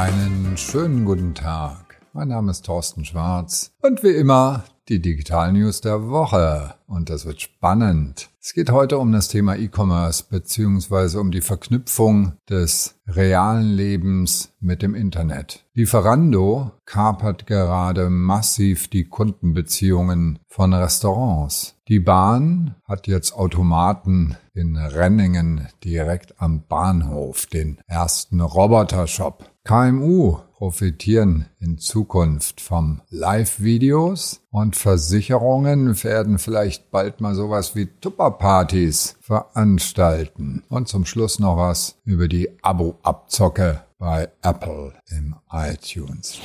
Einen schönen guten Tag. Mein Name ist Thorsten Schwarz und wie immer die Digital News der Woche. Und das wird spannend. Es geht heute um das Thema E-Commerce beziehungsweise um die Verknüpfung des realen Lebens mit dem Internet. Lieferando kapert gerade massiv die Kundenbeziehungen von Restaurants. Die Bahn hat jetzt Automaten in Renningen direkt am Bahnhof, den ersten Roboter-Shop. KMU profitieren in Zukunft vom Live-Videos und Versicherungen werden vielleicht bald mal sowas wie Tupperpartys veranstalten. Und zum Schluss noch was über die Abo-Abzocke bei Apple im iTunes.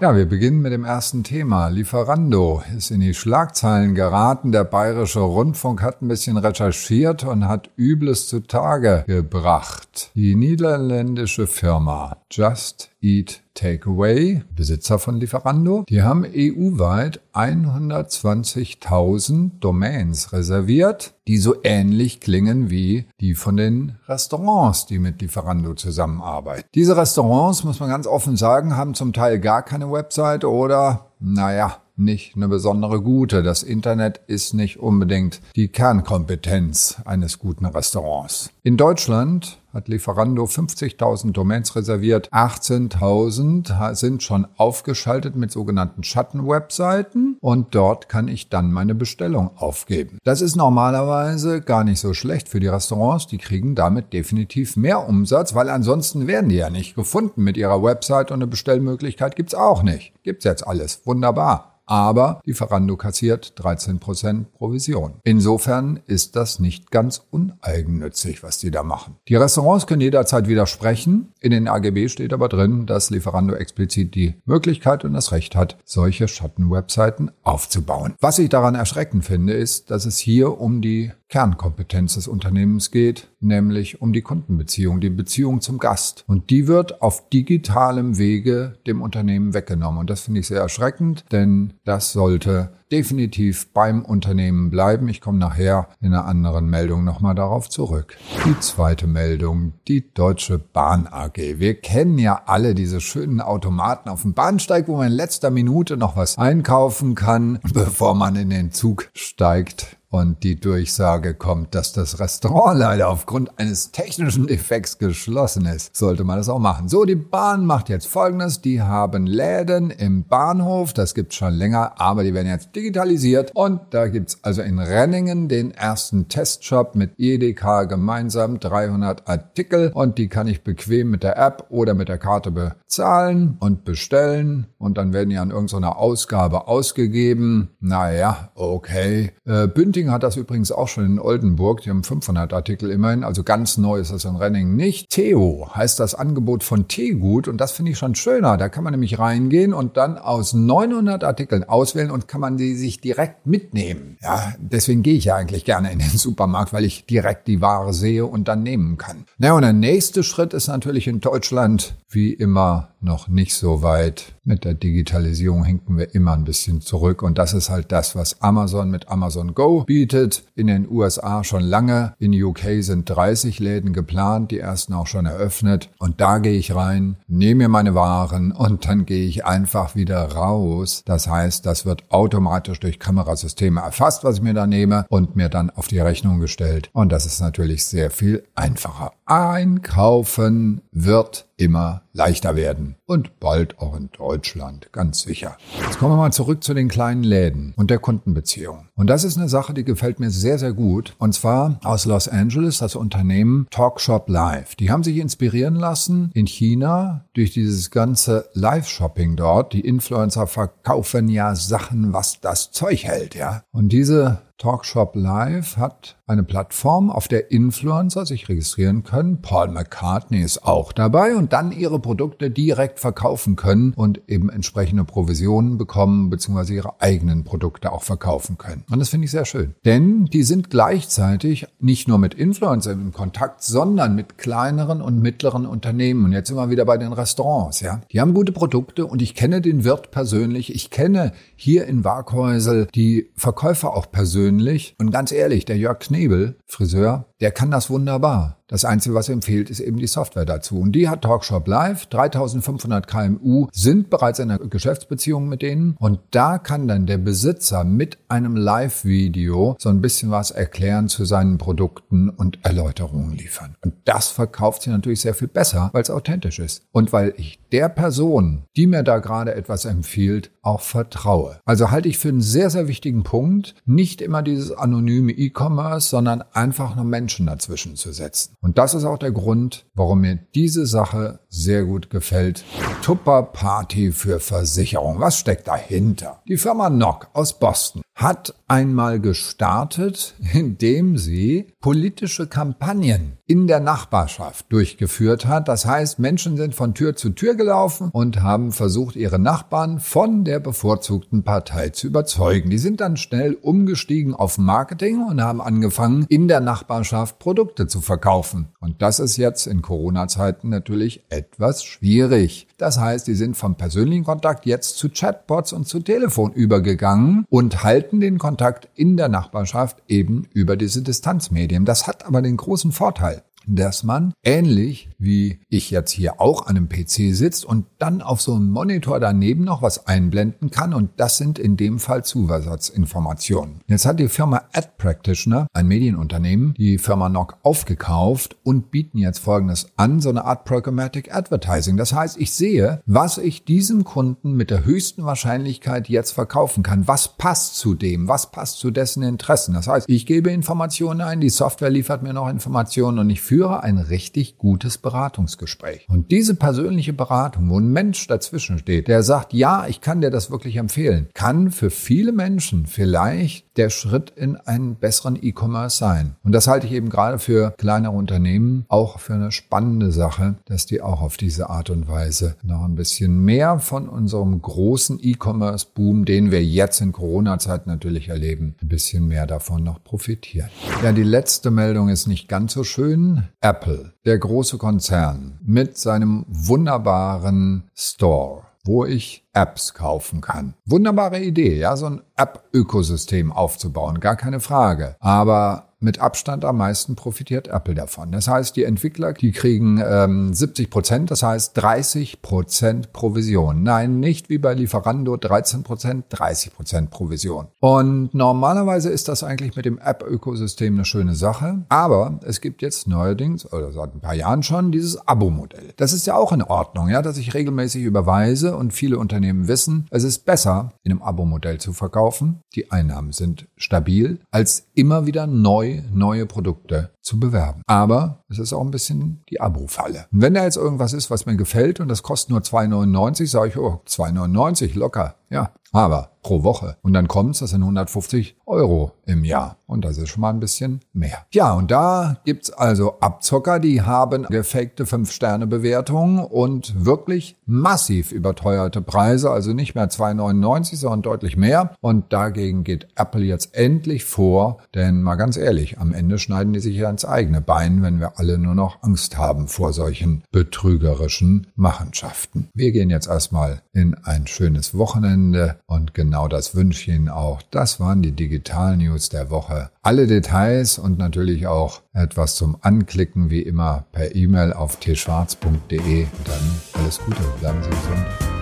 Ja, wir beginnen mit dem ersten Thema. Lieferando ist in die Schlagzeilen geraten. Der Bayerische Rundfunk hat ein bisschen recherchiert und hat Übles zutage gebracht. Die niederländische Firma Just Eat Takeaway, Besitzer von Lieferando, die haben EU-weit 120.000 Domains reserviert, die so ähnlich klingen wie die von den Restaurants, die mit Lieferando zusammenarbeiten. Diese Restaurants, muss man ganz offen sagen, haben zum Teil gar keine Website oder, naja, nicht eine besondere gute. Das Internet ist nicht unbedingt die Kernkompetenz eines guten Restaurants. In Deutschland hat Lieferando 50.000 Domains reserviert. 18.000 sind schon aufgeschaltet mit sogenannten Schattenwebseiten und dort kann ich dann meine Bestellung aufgeben. Das ist normalerweise gar nicht so schlecht für die Restaurants. Die kriegen damit definitiv mehr Umsatz, weil ansonsten werden die ja nicht gefunden mit ihrer Website und eine Bestellmöglichkeit gibt's auch nicht. Gibt's jetzt alles. Wunderbar aber Lieferando kassiert 13% Provision. Insofern ist das nicht ganz uneigennützig, was die da machen. Die Restaurants können jederzeit widersprechen. In den AGB steht aber drin, dass Lieferando explizit die Möglichkeit und das Recht hat, solche Schattenwebseiten aufzubauen. Was ich daran erschreckend finde, ist, dass es hier um die Kernkompetenz des Unternehmens geht, nämlich um die Kundenbeziehung, die Beziehung zum Gast. Und die wird auf digitalem Wege dem Unternehmen weggenommen. Und das finde ich sehr erschreckend, denn das sollte definitiv beim Unternehmen bleiben. Ich komme nachher in einer anderen Meldung nochmal darauf zurück. Die zweite Meldung, die Deutsche Bahn AG. Wir kennen ja alle diese schönen Automaten auf dem Bahnsteig, wo man in letzter Minute noch was einkaufen kann, bevor man in den Zug steigt und die Durchsage kommt, dass das Restaurant leider aufgrund eines technischen Defekts geschlossen ist, sollte man das auch machen. So, die Bahn macht jetzt Folgendes. Die haben Läden im Bahnhof, das gibt's schon länger, aber die werden jetzt digitalisiert und da gibt's also in Renningen den ersten Testshop mit EDK gemeinsam, 300 Artikel und die kann ich bequem mit der App oder mit der Karte bezahlen und bestellen und dann werden die an irgendeiner Ausgabe ausgegeben. Naja, okay. Äh, Bünding hat das übrigens auch schon in Oldenburg. Die haben 500 Artikel immerhin. Also ganz neu ist das in Renning nicht. Theo heißt das Angebot von Teegut und das finde ich schon schöner. Da kann man nämlich reingehen und dann aus 900 Artikeln auswählen und kann man die sich direkt mitnehmen. Ja, deswegen gehe ich ja eigentlich gerne in den Supermarkt, weil ich direkt die Ware sehe und dann nehmen kann. Na und der nächste Schritt ist natürlich in Deutschland wie immer noch nicht so weit. Mit der Digitalisierung hinken wir immer ein bisschen zurück und das ist halt das, was Amazon mit Amazon Go bietet. In den USA schon lange, in UK sind 30 Läden geplant, die ersten auch schon eröffnet und da gehe ich rein, nehme mir meine Waren und dann gehe ich einfach wieder raus. Das heißt, das wird automatisch durch Kamerasysteme erfasst, was ich mir da nehme und mir dann auf die Rechnung gestellt und das ist natürlich sehr viel einfacher. Einkaufen wird immer leichter werden. Und bald auch in Deutschland, ganz sicher. Jetzt kommen wir mal zurück zu den kleinen Läden und der Kundenbeziehung. Und das ist eine Sache, die gefällt mir sehr, sehr gut. Und zwar aus Los Angeles, das Unternehmen Talkshop Live. Die haben sich inspirieren lassen in China durch dieses ganze Live-Shopping dort. Die Influencer verkaufen ja Sachen, was das Zeug hält, ja. Und diese Talkshop Live hat eine Plattform, auf der Influencer sich registrieren können. Paul McCartney ist auch dabei und dann ihre Produkte direkt verkaufen können und eben entsprechende Provisionen bekommen bzw. ihre eigenen Produkte auch verkaufen können. Und das finde ich sehr schön. Denn die sind gleichzeitig nicht nur mit Influencern in Kontakt, sondern mit kleineren und mittleren Unternehmen. Und jetzt wir wieder bei den Restaurants, ja. Die haben gute Produkte und ich kenne den Wirt persönlich. Ich kenne hier in Waghäusel die Verkäufer auch persönlich. Und ganz ehrlich, der Jörg Knebel, Friseur, der kann das wunderbar. Das Einzige, was ihm fehlt, ist eben die Software dazu. Und die hat Talkshop Live. 3500 KMU sind bereits in einer Geschäftsbeziehung mit denen. Und da kann dann der Besitzer mit einem Live-Video so ein bisschen was erklären zu seinen Produkten und Erläuterungen liefern. Und das verkauft sich natürlich sehr viel besser, weil es authentisch ist. Und weil ich der Person, die mir da gerade etwas empfiehlt, auch vertraue. Also halte ich für einen sehr, sehr wichtigen Punkt, nicht immer dieses anonyme E-Commerce, sondern einfach nur Menschen dazwischen zu setzen. Und das ist auch der Grund, warum mir diese Sache sehr gut gefällt. Tupper Party für Versicherung. Was steckt dahinter? Die Firma Nock aus Boston hat einmal gestartet, indem sie politische Kampagnen in der Nachbarschaft durchgeführt hat. Das heißt, Menschen sind von Tür zu Tür gelaufen und haben versucht, ihre Nachbarn von der bevorzugten Partei zu überzeugen. Die sind dann schnell umgestiegen auf Marketing und haben angefangen, in der Nachbarschaft Produkte zu verkaufen. Und das ist jetzt in Corona-Zeiten natürlich etwas schwierig. Das heißt, die sind vom persönlichen Kontakt jetzt zu Chatbots und zu Telefon übergegangen und halten den Kontakt in der Nachbarschaft eben über diese Distanzmedien. Das hat aber den großen Vorteil, dass man ähnlich wie ich jetzt hier auch an einem PC sitzt und dann auf so einem Monitor daneben noch was einblenden kann und das sind in dem Fall Zusatzinformationen. Jetzt hat die Firma Ad Practitioner, ein Medienunternehmen, die Firma Nock aufgekauft und bieten jetzt folgendes an, so eine Art Programmatic Advertising. Das heißt, ich sehe, was ich diesem Kunden mit der höchsten Wahrscheinlichkeit jetzt verkaufen kann. Was passt zu dem? Was passt zu dessen Interessen? Das heißt, ich gebe Informationen ein, die Software liefert mir noch Informationen und ich führe ein richtig gutes Beratungsgespräch. Und diese persönliche Beratung, wo ein Mensch dazwischen steht, der sagt, ja, ich kann dir das wirklich empfehlen, kann für viele Menschen vielleicht der Schritt in einen besseren E-Commerce sein. Und das halte ich eben gerade für kleinere Unternehmen auch für eine spannende Sache, dass die auch auf diese Art und Weise noch ein bisschen mehr von unserem großen E-Commerce-Boom, den wir jetzt in Corona-Zeit natürlich erleben, ein bisschen mehr davon noch profitieren. Ja, die letzte Meldung ist nicht ganz so schön. Apple, der große Konzern mit seinem wunderbaren Store, wo ich Apps kaufen kann. Wunderbare Idee, ja, so ein App-Ökosystem aufzubauen, gar keine Frage. Aber mit Abstand am meisten profitiert Apple davon. Das heißt, die Entwickler, die kriegen ähm, 70 Prozent, das heißt 30 Prozent Provision. Nein, nicht wie bei Lieferando 13 Prozent, 30 Prozent Provision. Und normalerweise ist das eigentlich mit dem App-Ökosystem eine schöne Sache. Aber es gibt jetzt neuerdings, oder seit ein paar Jahren schon, dieses Abo-Modell. Das ist ja auch in Ordnung, ja, dass ich regelmäßig überweise und viele Unternehmen wissen, es ist besser, in einem Abo-Modell zu verkaufen. Die Einnahmen sind stabil, als immer wieder neu neue Produkte zu bewerben. Aber es ist auch ein bisschen die Abo-Falle. Wenn da jetzt irgendwas ist, was mir gefällt und das kostet nur 2,99, sage ich, oh, 2,99 locker. Ja, aber pro Woche. Und dann kommt's, das sind 150 Euro im Jahr. Und das ist schon mal ein bisschen mehr. Ja, und da gibt's also Abzocker, die haben gefakte 5-Sterne-Bewertungen und wirklich massiv überteuerte Preise. Also nicht mehr 2,99, sondern deutlich mehr. Und dagegen geht Apple jetzt endlich vor. Denn mal ganz ehrlich, am Ende schneiden die sich ja ins eigene Bein, wenn wir alle nur noch Angst haben vor solchen betrügerischen Machenschaften. Wir gehen jetzt erstmal in ein schönes Wochenende und genau das wünsche ich Ihnen auch. Das waren die Digital News der Woche. Alle Details und natürlich auch etwas zum Anklicken wie immer per E-Mail auf tschwarz.de. Dann alles Gute, bleiben Sie gesund.